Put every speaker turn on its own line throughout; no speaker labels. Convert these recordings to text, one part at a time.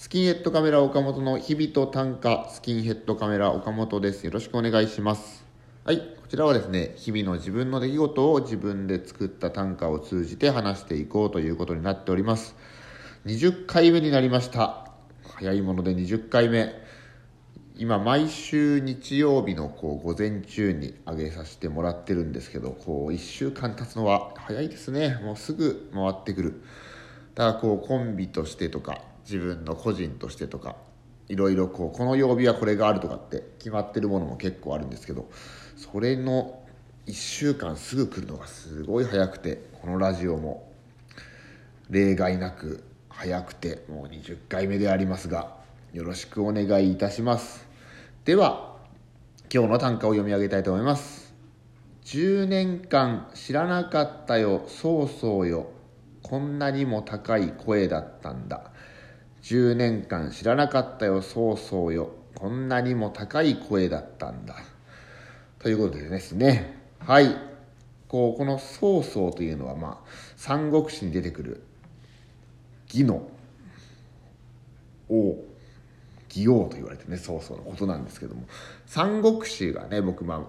スキンヘッドカメラ岡本の日々と短歌スキンヘッドカメラ岡本です。よろしくお願いします。はい、こちらはですね、日々の自分の出来事を自分で作った短歌を通じて話していこうということになっております。20回目になりました。早いもので20回目。今毎週日曜日のこう午前中に上げさせてもらってるんですけどこう1週間経つのは早いですねもうすぐ回ってくるだからこうコンビとしてとか自分の個人としてとかいろいろこうこの曜日はこれがあるとかって決まってるものも結構あるんですけどそれの1週間すぐ来るのがすごい早くてこのラジオも。例外なく早くてもう20回目でありますがよろしくお願いいたします。では今日の短歌を読み上げたいと思います。10年間知らなかったよそうそうよ。こんなにも高い声だったんだ。10年間知らなかったよそうそうよ。こんなにも高い声だったんだ。ということでですね。はい。こうこの「曹操」というのはまあ三国志に出てくる義の王義王と言われてね曹操のことなんですけども。三国志がね僕まあ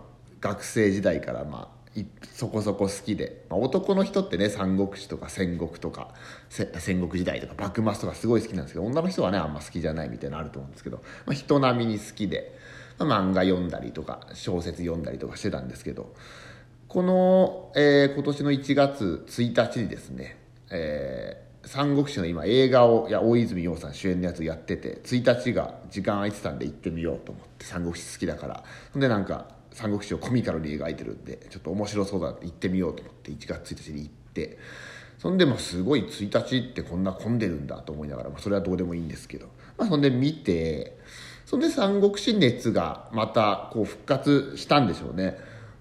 学生時代からまあそこそこ好きで、まあ、男の人ってね三国志とか戦国とか戦国時代とか幕末とかすごい好きなんですけど女の人はねあんま好きじゃないみたいなのあると思うんですけど、まあ、人並みに好きで、まあ、漫画読んだりとか小説読んだりとかしてたんですけどこの、えー、今年の1月1日にですね、えー三国志の今映画をいや大泉洋さん主演のやつやってて1日が時間空いてたんで行ってみようと思って三国志好きだから。ほんでなんか三国志をコミカルに描いてるんでちょっと面白そうだって行ってみようと思って1月1日に行ってそんでもすごい1日ってこんな混んでるんだと思いながら、まあ、それはどうでもいいんですけど、まあ、そんで見てそんで三国志熱がまたこう復活したんでしょうね。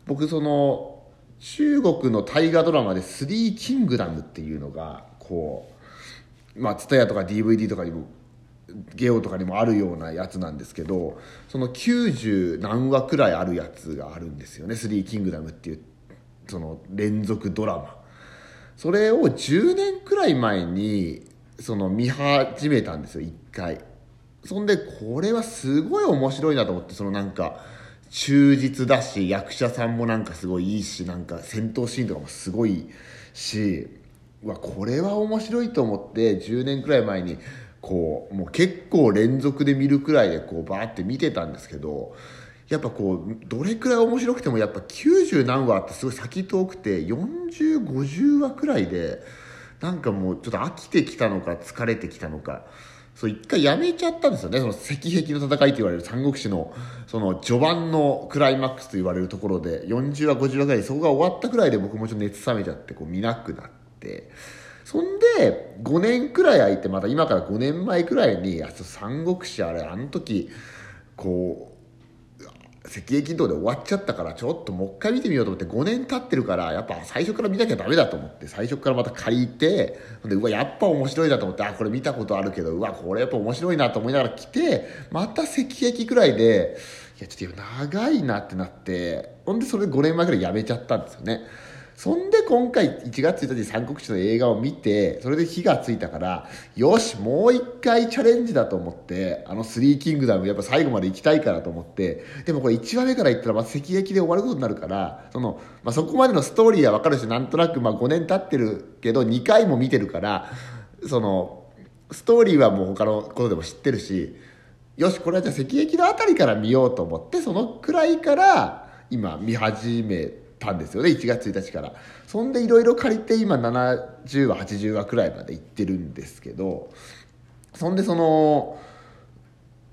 僕その中国の大河ドラマで「スリーキングダム」っていうのがこうまあ TSUTAYA とか DVD とかにもゲオとかにもあるようなやつなんですけどその90何話くらいあるやつがあるんですよね「スリーキングダム」っていうその連続ドラマ。それを10年くらい前にその見始めたんですよ1回。そんでこれはすごい面白いなと思ってそのなんか忠実だし役者さんもなんかすごいいいしなんか戦闘シーンとかもすごいしわこれは面白いと思って10年くらい前にこうもう結構連続で見るくらいでこうバーって見てたんですけどやっぱこうどれくらい面白くてもやっぱ90何話ってすごい先遠くて4050話くらいでなんかもうちょっと飽きてきたのか疲れてきたのか。そう一回やめちゃったんですよねその石壁の戦いと言われる三国志のその序盤のクライマックスと言われるところで40話50話ぐらいそこが終わったくらいで僕もちょっと熱冷めちゃってこう見なくなってそんで5年くらい空いてまた今から5年前くらいにあ三国志あれあの時こう石壁道で終わっちゃったからちょっともう一回見てみようと思って5年経ってるからやっぱ最初から見なきゃダメだと思って最初からまた借りてでうわやっぱ面白いなと思ってあこれ見たことあるけどうわこれやっぱ面白いなと思いながら来てまた石壁くらいでいやちょっと長いなってなってほんでそれ5年前くらいやめちゃったんですよね。そんで今回1月1日に三国志の映画を見て、それで火がついたから、よし、もう一回チャレンジだと思って、あのスリーキングダムやっぱ最後まで行きたいからと思って、でもこれ1話目から言ったらまあ石壁で終わることになるから、その、まあ、そこまでのストーリーはわかるし、なんとなくまあ5年経ってるけど、2回も見てるから、その、ストーリーはもう他のことでも知ってるし、よし、これはじゃあ石壁のあたりから見ようと思って、そのくらいから今見始めたんですよね1月1日から。そんでいろいろ借りて今70話80話くらいまで行ってるんですけどそんでその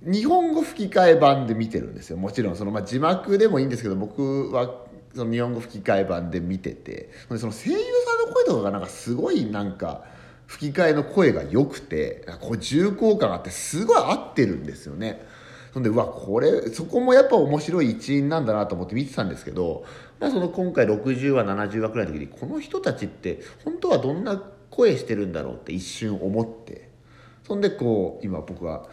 日本語吹き替え版で見てるんですよ。もちろんその、まあ、字幕でもいいんですけど僕はその日本語吹き替え版で見てて。その声優さんの声とかがなんかすごいなんか吹き替えの声が良くてこう重厚感があってすごい合ってるんですよね。そんでうわこれそこもやっぱ面白い一因なんだなと思って見てたんですけど、まあ、その今回60話70話くらいの時にこの人たちって本当はどんな声してるんだろうって一瞬思って。そんでこう今僕は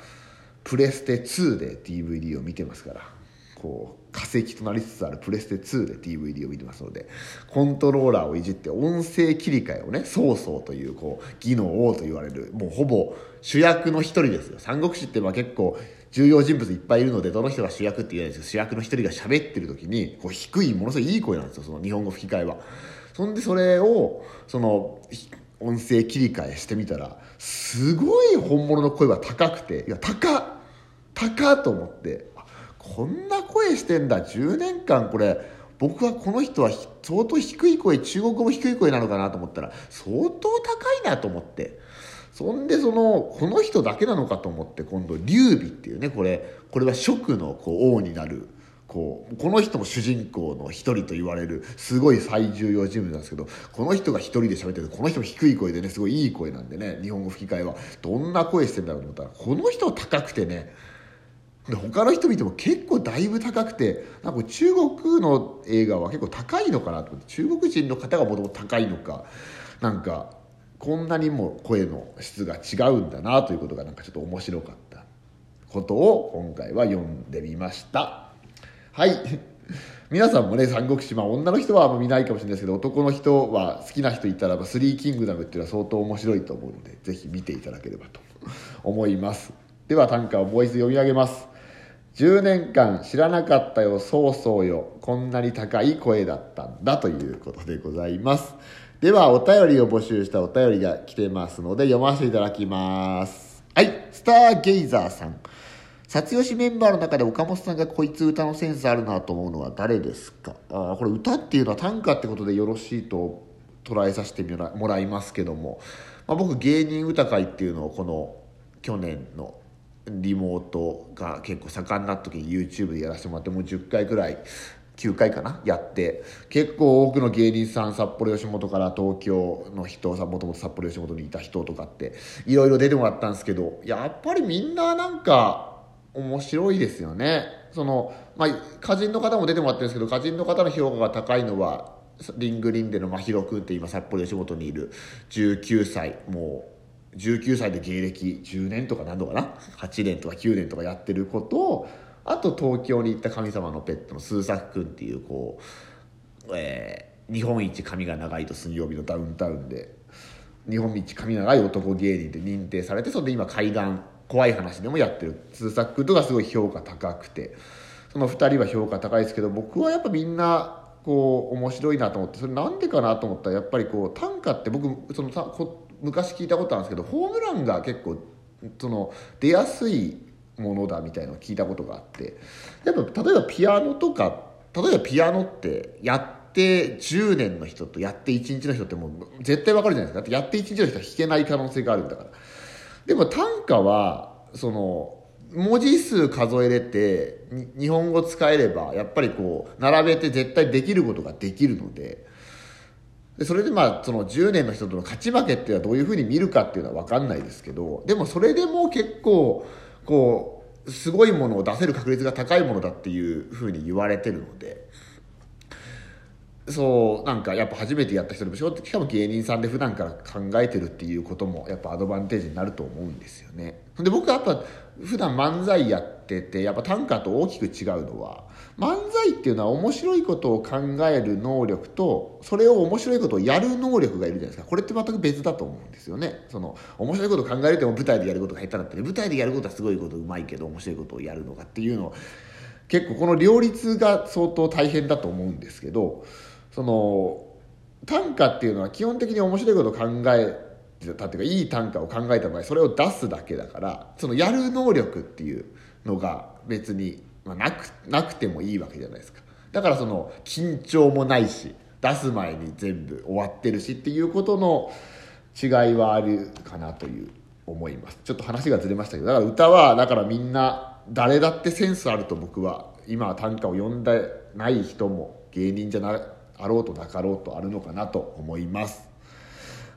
プレステ2で DVD を見てますから。こう化石となりつつあるプレステ2で DVD を見てますのでコントローラーをいじって音声切り替えをね曹操というこう義の王と言われるもうほぼ主役の一人ですよ。三国志ってまあ結構重要人物いっぱいいるのでどの人が主役って言えないですけど主役の一人が喋ってる時にこう低いものすごいいい声なんですよその日本語吹き替えは。そんでそれをその音声切り替えしてみたらすごい本物の声は高くていや高っ高と思ってこんな声してんだ10年間これ僕はこの人は相当低い声中国語も低い声なのかなと思ったら相当高いなと思ってそんでそのこの人だけなのかと思って今度劉備っていうねこれこれは蜀のこう王になるこうこの人も主人公の一人と言われるすごい最重要人物なんですけどこの人が一人で喋ってるこの人も低い声でねすごいいい声なんでね日本語吹き替えは。どんな声してんだろうと思ったらこの人高くてねで他の人見ても結構だいぶ高くてなんか中国の映画は結構高いのかなと思って中国人の方がもともと高いのかなんかこんなにも声の質が違うんだなということがなんかちょっと面白かったことを今回は読んでみました。はい。皆さんもね三国志、まあ、女の人はあんま見ないかもしれないですけど男の人は好きな人いたらば「スリーキングダム」っていうのは相当面白いと思うのでぜひ見ていただければと思います。では短歌をもう一度読み上げます。10年間知らなかったよそうそうよ。こんなに高い声だったんだということでございます。ではお便りを募集したお便りが来てますので読ませていただきます。はい。スターゲイザーさん。撮吉メンバーの中で岡本さんがこいつ歌のセンスあるなと思うのは誰ですか？あこれ歌っていうのは短歌ってことでよろしいと捉えさせてもらいますけども、まあ、僕芸人歌会っていうのをこの去年のリモートが結構盛んな時に YouTube でやらせてもらってもう10回くらい9回かな？やって。結構多くの芸人さん札幌吉本から東京の人さもともと札幌吉本にいた人とかっていろいろ出てもらったんですけどやっぱりみんななんか面白いですよね。その、まあ、歌人の方も出てもらってるんですけど歌人の方の評価が高いのはリングリンでの真宙君って今札幌吉本にいる19歳もう19歳で芸歴10年とか何度かな？8年とか9年とかやってることをあと東京に行った神様のペットのスーサク君っていうこう、えー、日本一髪が長いと水曜日のダウンタウンで日本一髪長い男芸人で認定されてそれで今怪談怖い話でもやってる。スーサク君とかすごい評価高くて。その2人は評価高いですけど僕はやっぱみんなこう面白いなと思ってそれなんでかなと思ったらやっぱりこう短歌って僕その昔聞いたことあるんですけどホームランが結構その出やすいものだみたいのを聞いたことがあって。やっぱ例えばピアノとか例えばピアノってやって10年の人とやって1日の人ってもう絶対わかるじゃないですか。だってやって1日の人は弾けない可能性があるんだから。でも短歌はその文字数数えれて日本語使えればやっぱりこう並べて絶対できることができるので。でそれでまあその10年の人との勝ち負けっていうのはどういうふうに見るかっていうのは分かんないですけど。でもそれでも結構こうすごいものを出せる確率が高いものだっていうふうに言われてるのでそうなんかやっぱ初めてやった人でもしかも芸人さんで普段から考えてるっていうこともやっぱアドバンテージになると思うんですよね。で僕はやっぱ普段漫才やっててやっぱ短歌と大きく違うのは漫才っていうのは面白いことを考える能力とそれを面白いことをやる能力がいるじゃないですか。これって全く別だと思うんですよね。その面白いことを考えるっても舞台でやることが下手だったり舞台でやることはすごいことうまいけど面白いことをやるのかっていうのを結構この両立が相当大変だと思うんですけどその短歌っていうのは基本的に面白いことを考えたっていうかいい短歌を考えた場合それを出すだけだからそのやる能力っていうのが別にまあ、なくなくてもいいわけじゃないですか。だからその緊張もないし出す前に全部終わってるしっていうことの違いはあるかなという思います。ちょっと話がずれましたけどだから歌はだからみんな誰だってセンスあると僕は今は短歌を読んでない人も芸人じゃなあろうとなかろうとあるのかなと思います。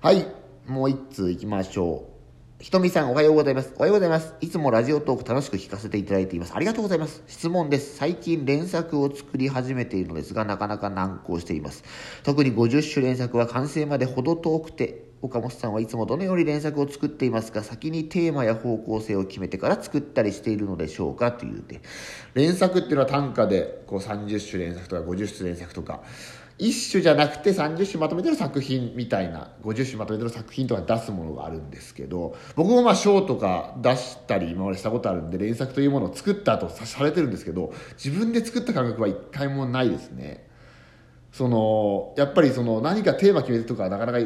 はいもう一通いきましょう。ひとみさんおはようございます。おはようございます。いつもラジオトーク楽しく聞かせていただいています。ありがとうございます。質問です。最近連作を作り始めているのですが、なかなか難航しています。特に50種連作は完成まで程遠くて、岡本さんはいつもどのように連作を作っていますか？先にテーマや方向性を決めてから作ったりしているのでしょうか？というて連作っていうのは単価でこう30種連作とか50種連作とか1種じゃなくて30種まとめてる作品みたいな50種まとめてる作品とか出すものがあるんですけど僕もまあ賞とか出したり今までしたことあるんで連作というものを作った後されてるんですけど自分で作った感覚は一回もないですね。そのやっぱりその何かテーマ決めてとかなかなか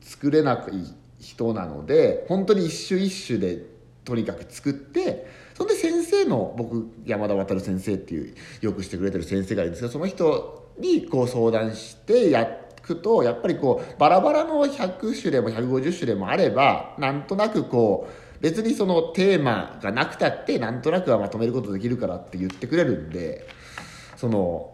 作れない人なので本当に一種一種でとにかく作ってそんで先生の僕山田渉先生っていうよくしてくれてる先生がいるんですけどその人にこう相談してやくとやっぱりこうバラバラの100種でも150種でもあればなんとなくこう別にそのテーマがなくたってなんとなくはまとめることできるからって言ってくれるんでその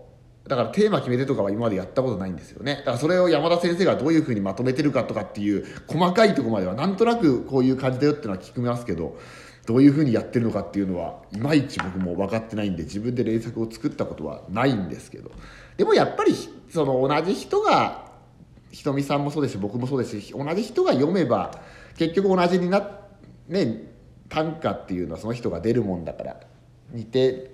だからテーマ決めてとかは今までやったことないんですよねだからそれを山田先生がどういうふうにまとめてるかとかっていう細かいとこまではなんとなくこういう感じだよっていうのは聞きますけどどういうふうにやってるのかっていうのはいまいち僕も分かってないんで自分で連作を作ったことはないんですけどでもやっぱりその同じ人がひとみさんもそうですし僕もそうですし同じ人が読めば結局同じになね短歌っていうのはその人が出るもんだから似て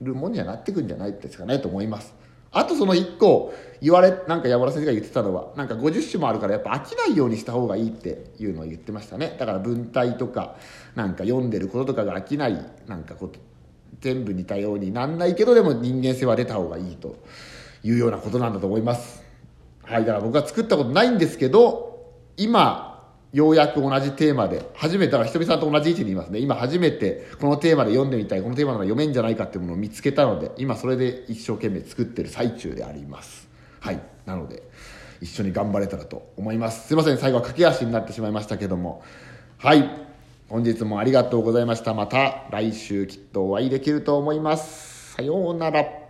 るもんにはなってくんじゃないですかねと思います。あとその1個言われなんか山田先生が言ってたのはなんか50種もあるからやっぱ飽きないようにした方がいいっていうのを言ってましたね。だから文体とかなんか読んでることとかが飽きないなんかこと全部似たようになんないけどでも人間性は出た方がいいというようなことなんだと思います。はいだから僕は作ったことないんですけど今ようやく同じテーマで初めてだからひとみさんと同じ位置にいますね。今初めてこのテーマで読んでみたいこのテーマなら読めんじゃないかっていうものを見つけたので今それで一生懸命作ってる最中であります。はい。なので一緒に頑張れたらと思います。すいません。最後は駆け足になってしまいましたけども。はい。本日もありがとうございました。また来週きっとお会いできると思います。さようなら。